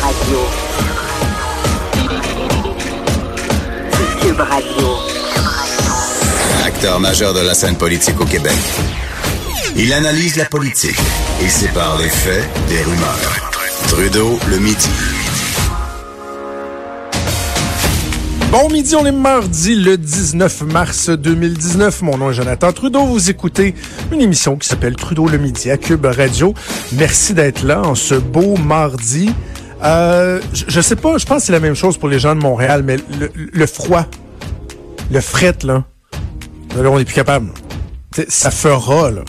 Radio. Cube Radio. Acteur majeur de la scène politique au Québec. Il analyse la politique et sépare les faits des rumeurs. Trudeau le midi. Bon midi, on est mardi le 19 mars 2019. Mon nom est Jonathan Trudeau. Vous écoutez une émission qui s'appelle Trudeau le midi à Cube Radio. Merci d'être là en ce beau mardi. Euh, je, je sais pas, je pense que c'est la même chose pour les gens de Montréal, mais le, froid, le fret, là, là, on n'est plus capable. T'sais, ça fera, là.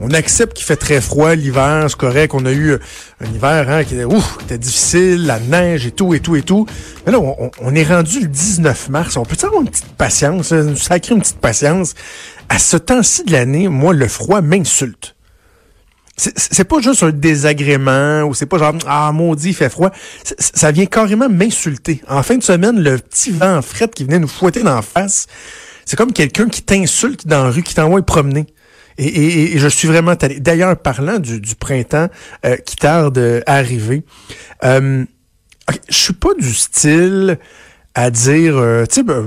On accepte qu'il fait très froid l'hiver, c'est correct. On a eu un hiver hein, qui était, ouf, était difficile, la neige et tout, et tout, et tout. Mais là, on, est rendu le 19 mars. On peut avoir une petite patience, nous sacrer une petite patience? À ce temps-ci de l'année, moi, le froid m'insulte. C'est pas juste un désagrément ou c'est pas genre ah maudit il fait froid. Ça vient carrément m'insulter. En fin de semaine, le petit vent fret qui venait nous fouetter d'en face, c'est comme quelqu'un qui t'insulte dans la rue, qui t'envoie promener. Et, je suis vraiment. D'ailleurs, parlant du, printemps euh, qui tarde à arriver, euh, je suis pas du style à dire, euh, tu sais, ben,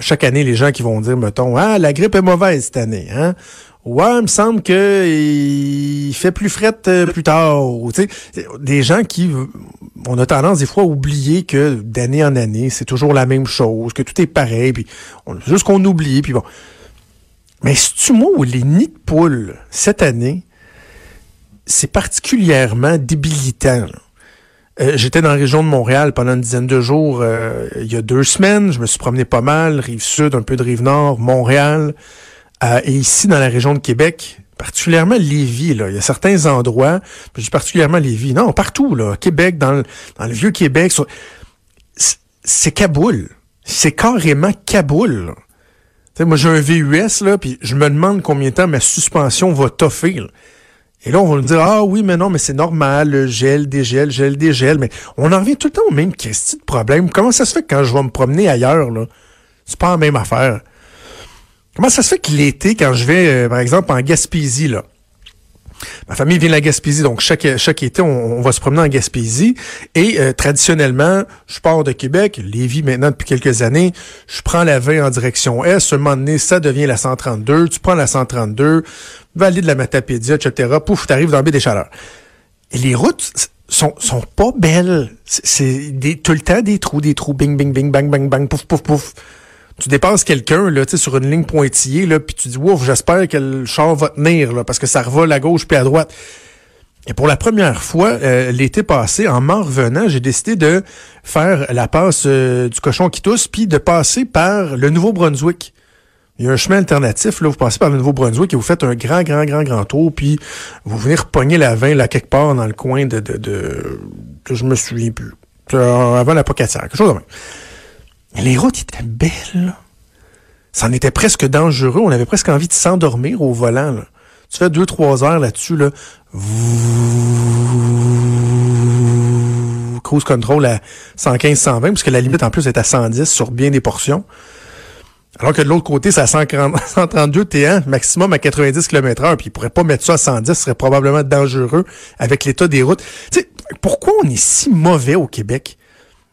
chaque année, les gens qui vont dire, mettons, ah, la grippe est mauvaise cette année, hein? Ouais, il me semble que il fait plus fret euh, plus tard. Tu sais, des gens qui, on a tendance des fois à oublier que d'année en année, c'est toujours la même chose, que tout est pareil, puis on, juste qu'on oublie, puis bon. Mais c'est-tu moi où les nids de poules, cette année, c'est particulièrement débilitant. Euh, J'étais dans la région de Montréal pendant une dizaine de jours euh, il y a deux semaines. Je me suis promené pas mal, rive sud, un peu de rive nord, Montréal. Et ici, dans la région de Québec, particulièrement Lévis, là, il y a certains endroits, je dis particulièrement Lévis, non, partout, là, Québec, dans le, dans le vieux Québec, c'est Kaboul. C'est carrément Kaboul. T'sais, moi, j'ai un VUS, là, puis je me demande combien de temps ma suspension va toffer. Là. Et là, on va nous dire, ah oui, mais non, mais c'est normal, le gel, dégel, gel, dégel. Mais on en revient tout le temps au même question de problème. Comment ça se fait que quand je vais me promener ailleurs, là, c'est pas la même affaire? Comment ça se fait que l'été, quand je vais, euh, par exemple, en Gaspésie, là, Ma famille vient de la Gaspésie, donc chaque, chaque été, on, on va se promener en Gaspésie. Et euh, traditionnellement, je pars de Québec, Lévis maintenant depuis quelques années, je prends la 20 en direction Est. Un moment donné, ça devient la 132. Tu prends la 132, vallée de la Matapédia, etc. Pouf, t'arrives dans le des Chaleurs. Et les routes sont, sont pas belles. C'est tout le temps des trous, des trous, bing, bing, bing, bang, bang, bang, pouf, pouf, pouf tu dépasses quelqu'un là, sur une ligne pointillée, là, puis tu dis Ouf, j'espère que le char va tenir là, parce que ça revole à gauche puis à droite. Et pour la première fois, euh, l'été passé, en m'en revenant, j'ai décidé de faire la passe euh, du cochon qui tousse, puis de passer par le Nouveau-Brunswick. Il y a un chemin alternatif, là, vous passez par le Nouveau-Brunswick et vous faites un grand, grand, grand, grand tour, puis vous venez repogner la 20 là, quelque part dans le coin de... de, de, je me souviens plus. Avant la Pocatière, quelque chose de même. Les routes étaient belles. Ça en était presque dangereux. On avait presque envie de s'endormir au volant. Là. Tu fais deux, trois heures là-dessus. Là. Cruise control à 115, 120, parce que la limite en plus est à 110 sur bien des portions. Alors que de l'autre côté, c'est à 140, 132 T1, maximum à 90 km heure, puis ils pourraient pas mettre ça à 110, ce serait probablement dangereux avec l'état des routes. Tu sais, pourquoi on est si mauvais au Québec?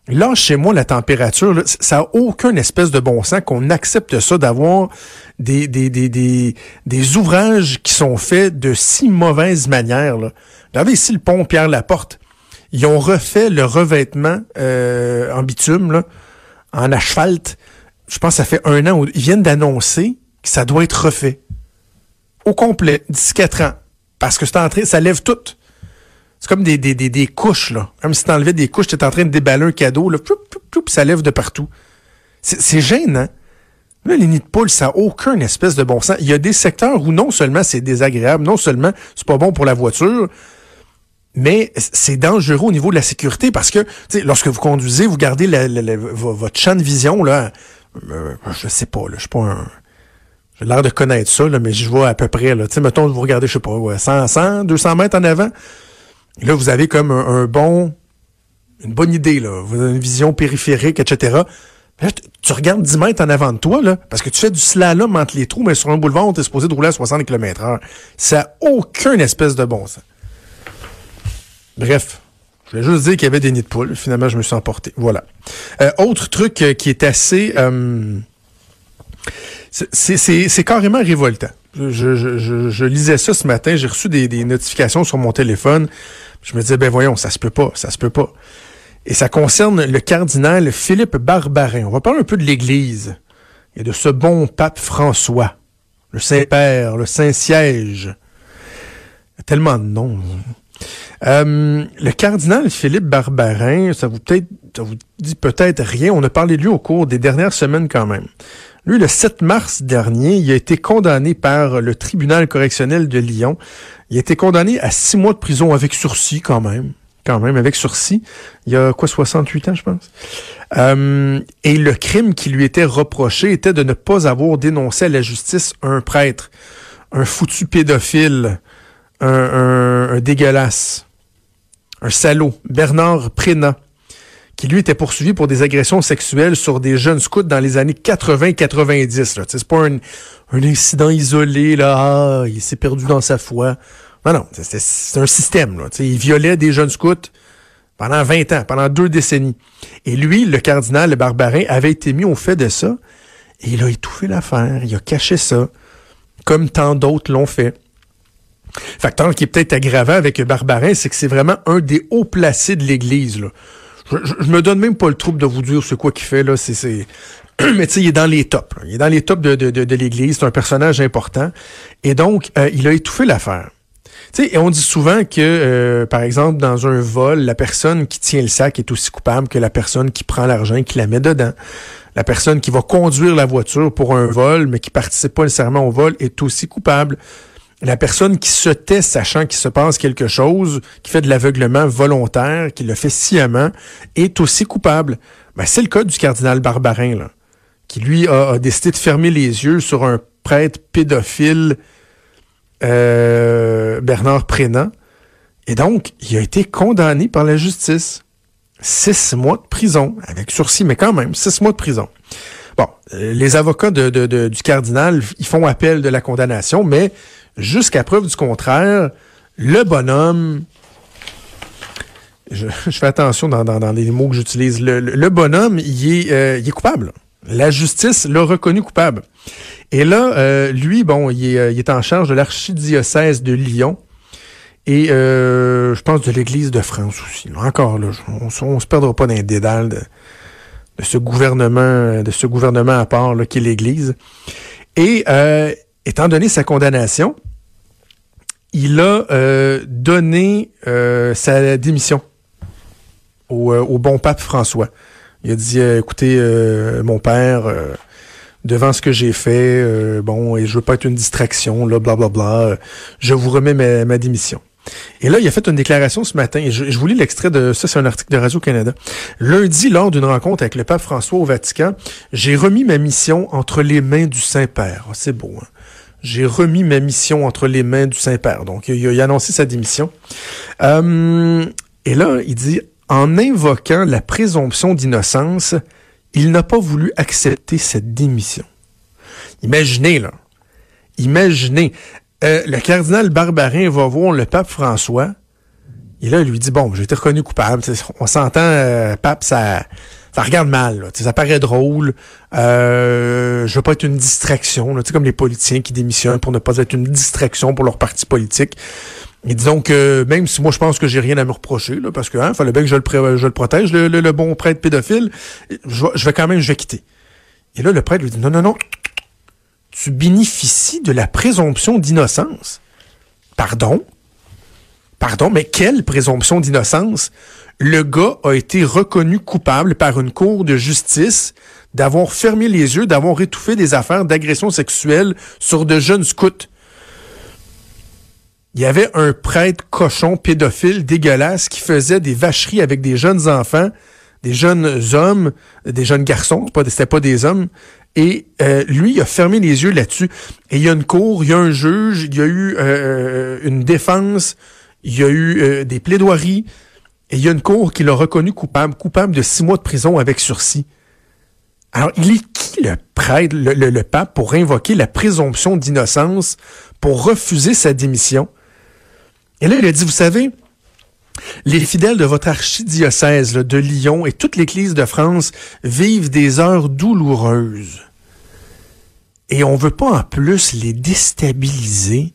Là, chez moi, la température, ça n'a aucun espèce de bon sens qu'on accepte ça, d'avoir des, des, des, des, des ouvrages qui sont faits de si mauvaise manière. Là. Regardez ici le pont Pierre-Laporte. Ils ont refait le revêtement euh, en bitume, en asphalte. Je pense que ça fait un an ils viennent d'annoncer que ça doit être refait. Au complet, d'ici quatre ans. Parce que c'est entré, ça lève tout. C'est comme des, des, des, couches, là. Comme si t'enlevais des couches, t'es en train de déballer un cadeau, là, ploup, ploup, ploup, ça lève de partout. C'est gênant. Là, les nids de poules, ça n'a aucun espèce de bon sens. Il y a des secteurs où non seulement c'est désagréable, non seulement c'est pas bon pour la voiture, mais c'est dangereux au niveau de la sécurité parce que, lorsque vous conduisez, vous gardez votre champ de vision, là, euh, je sais pas, là, je suis pas un... J'ai l'air de connaître ça, là, mais je vois à peu près, là. Tu sais, mettons, vous regardez, je sais pas, ouais, 100, 100, 200 mètres en avant, là, vous avez comme un, bon, une bonne idée, là. Vous avez une vision périphérique, etc. Tu regardes 10 mètres en avant de toi, là, parce que tu fais du slalom entre les trous, mais sur un boulevard, on t'est supposé de rouler à 60 km heure. Ça n'a aucun espèce de bon sens. Bref, Je voulais juste dire qu'il y avait des nids de poules. Finalement, je me suis emporté. Voilà. Euh, autre truc euh, qui est assez... Euh, c'est carrément révoltant. Je, lisais ça ce matin, j'ai reçu des, des, notifications sur mon téléphone. Je me disais, ben voyons, ça se peut pas, ça se peut pas. Et ça concerne le cardinal Philippe Barbarin. On va parler un peu de l'Église et de ce bon pape François, le Saint-Père, le Saint-Siège. Tellement de noms. Euh, le cardinal Philippe Barbarin, ça vous peut-être, ça vous dit peut-être rien. On a parlé de lui au cours des dernières semaines quand même. Lui, le 7 mars dernier, il a été condamné par le tribunal correctionnel de Lyon. Il a été condamné à six mois de prison avec sursis quand même. Quand même, avec sursis. Il y a quoi, 68 ans, je pense? Euh, et le crime qui lui était reproché était de ne pas avoir dénoncé à la justice un prêtre, un foutu pédophile, un, un, un dégueulasse, un salaud, Bernard Prénat qui lui était poursuivi pour des agressions sexuelles sur des jeunes scouts dans les années 80-90. C'est pas un, incident isolé, là, ah, il s'est perdu dans sa foi. Non, non, c'est un système. Là, il violait des jeunes scouts pendant 20 ans, pendant deux décennies. Et lui, le cardinal le Barbarin, avait été mis au fait de ça, et il a étouffé l'affaire, il a caché ça, comme tant d'autres l'ont fait. Facteur qui est peut-être aggravant avec Barbarin, c'est que c'est vraiment un des hauts placés de l'Église. Je, je, me donne même pas le trouble de vous dire ce quoi qu'il fait là. C'est, mais tu sais, il est dans les tops. Il est dans les tops de, de, de, de l'Église. C'est un personnage important. Et donc, euh, il a étouffé l'affaire. Tu sais, et on dit souvent que, euh, par exemple, dans un vol, la personne qui tient le sac est aussi coupable que la personne qui prend l'argent et qui la met dedans. La personne qui va conduire la voiture pour un vol, mais qui participe pas nécessairement au vol, est aussi coupable la personne qui se tait sachant qu'il se passe quelque chose, qui fait de l'aveuglement volontaire, qui le fait sciemment, est aussi coupable. Ben, c'est le cas du cardinal Barbarin, là, qui lui a, décidé de fermer les yeux sur un prêtre pédophile, euh, Bernard Prénat. Et donc, il a été condamné par la justice. Six mois de prison, avec sursis, mais quand même, six mois de prison. Bon, euh, les avocats du cardinal, ils font appel de la condamnation, mais jusqu'à preuve du contraire, le bonhomme, je, fais attention dans, dans, les mots que j'utilise, le, bonhomme, il est, euh, il est coupable. La justice l'a reconnu coupable. Et là, euh, lui, bon, il est, il est, en charge de l'archidiocèse de Lyon et euh, je pense de l'Église de France aussi. Encore, là, on, on, se perdra pas dans les dédales de, de, ce gouvernement, de ce gouvernement à part là, qui est l'Église. Et euh, étant donné sa condamnation, il a euh, donné euh, sa démission au, au, bon pape François. Il a dit, euh, écoutez, euh, mon père, euh, devant ce que j'ai fait, bon, et je veux pas être une distraction, là, blablabla, bla, bla, je vous remets ma, ma, démission. Et là, il a fait une déclaration ce matin, et je, je vous lis l'extrait de ça, c'est un article de Radio-Canada. Lundi, lors d'une rencontre avec le pape François au Vatican, j'ai remis ma mission entre les mains du Saint-Père. Oh, c'est beau, hein? j'ai remis ma mission entre les mains du Saint-Père. Donc, il a, il a, annoncé sa démission. Euh, et là, il dit, en invoquant la présomption d'innocence, il n'a pas voulu accepter cette démission. Imaginez, là. Imaginez. Euh, le cardinal Barbarin va voir le pape François. Et là, il lui dit, bon, j'ai été reconnu coupable. On s'entend, euh, pape, ça ça regarde mal. Ça paraît drôle. Euh, je veux pas être une distraction. Là. Comme les politiciens qui démissionnent pour ne pas être une distraction pour leur parti politique. Et disons que même si moi je pense que j'ai rien à me reprocher, là, parce que hein, fallait bien que je le, protège, le, bon prêtre pédophile, je, je vais quand même, je vais quitter. Et là, le prêtre lui dit non, non, non, tu bénéficies de la présomption d'innocence. Pardon? Pardon, mais quelle présomption d'innocence? le gars a été reconnu coupable par une cour de justice d'avoir fermé les yeux, d'avoir étouffé des affaires d'agression sexuelle sur de jeunes scouts. Il y avait un prêtre cochon pédophile dégueulasse qui faisait des vacheries avec des jeunes enfants, des jeunes hommes, des jeunes garçons, c'était pas des hommes. Et euh, lui, il a fermé les yeux là-dessus. Et il y a une cour, il y a un juge, il y a eu euh, une défense, il y a eu euh, des plaidoiries. Et il y a une cour qui l'a reconnu coupable, coupable de six mois de prison avec sursis. Alors, il est qui le prêtre, le pape, pour invoquer la présomption d'innocence, pour refuser sa démission? Et là, il a dit, vous savez, Les fidèles de votre archidiocèse de Lyon et toute l'Église de France vivent des heures douloureuses. Et on veut pas en plus les déstabiliser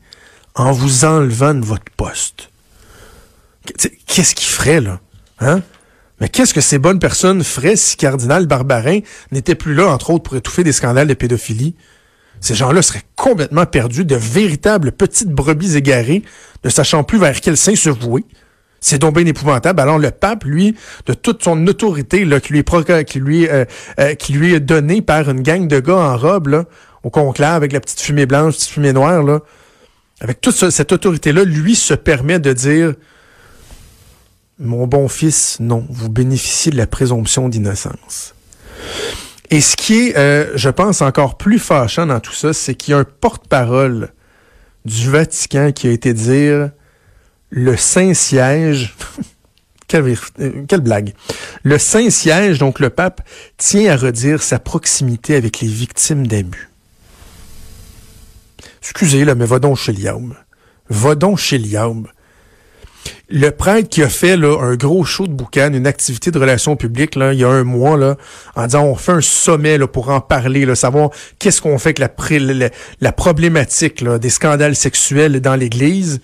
en vous enlevant de votre poste. Qu'est-ce qu'ils ferait, là? Hein? Mais qu'est-ce que ces bonnes personnes feraient si Cardinal Barbarin n'était plus là, entre autres, pour étouffer des scandales de pédophilie? Ces gens-là seraient complètement perdus, de véritables petites brebis égarées, ne sachant plus vers quel sein se vouer. C'est donc bien épouvantable. Alors le pape, lui, de toute son autorité là, qui, lui est qui, lui, euh, euh, qui lui est donnée par une gang de gars en robe là, au conclave avec la petite fumée blanche, petite fumée noire, là, avec toute cette autorité-là, lui se permet de dire Mon bon fils, non, vous bénéficiez de la présomption d'innocence. Et ce qui est, euh, je pense, encore plus fâchant dans tout ça, c'est qu'il y a un porte-parole du Vatican qui a été dire le Saint-Siège. quelle, euh, quelle, blague. Le Saint-Siège, donc le pape, tient à redire sa proximité avec les victimes d'abus. Excusez, là, mais va donc chez Liaum. Va donc chez Liaum le prêtre qui a fait un gros show de boucan, une activité de relations publiques il y a un mois en disant on fait un sommet pour en parler, savoir qu'est-ce qu'on fait avec la, problématique des scandales sexuels dans l'Église.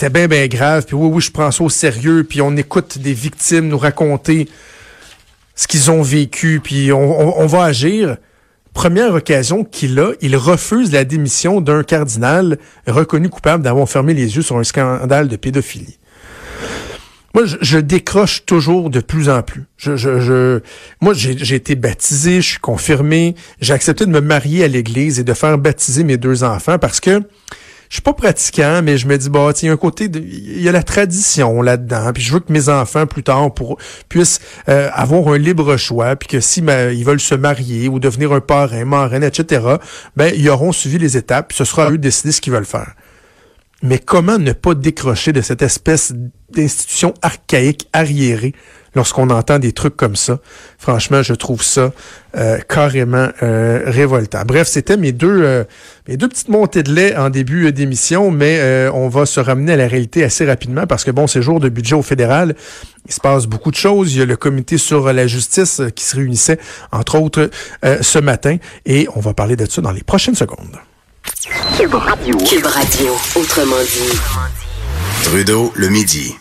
C'était bien, bien grave. Puis oui, oui, je prends ça au sérieux. Puis on écoute des victimes nous raconter ce qu'ils ont vécu. Puis on, va agir première occasion qu'il a, il refuse la démission d'un cardinal reconnu coupable d'avoir fermé les yeux sur un scandale de pédophilie. Moi, je, décroche toujours de plus en plus. Moi, j'ai été baptisé, je suis confirmé, j'ai accepté de me marier à l'église et de faire baptiser mes deux enfants parce que je suis pas pratiquant, mais je me dis, bah, il y a un côté, il y a la tradition là-dedans, puis je veux que mes enfants, plus tard, puissent euh, avoir un libre choix, puis que si ben, ils veulent se marier ou devenir un parrain, marraine, etc., ben, ils auront suivi les étapes, puis ce sera eux de décider ce qu'ils veulent faire. Mais comment ne pas décrocher de cette espèce d'institution archaïque, arriérée, lorsqu'on entend des trucs comme ça? Franchement, je trouve ça euh, carrément euh, révoltant. Bref, c'était mes deux euh, mes deux petites montées de lait en début d'émission, mais on va se ramener à la réalité assez rapidement parce que bon, c'est jour de budget au fédéral. Il se passe beaucoup de choses. Il y a le comité sur la justice qui se réunissait, entre autres, ce matin, et on va parler de ça dans les prochaines secondes. Cube Radio. Cube Radio. Autrement dit. Trudeau, le midi.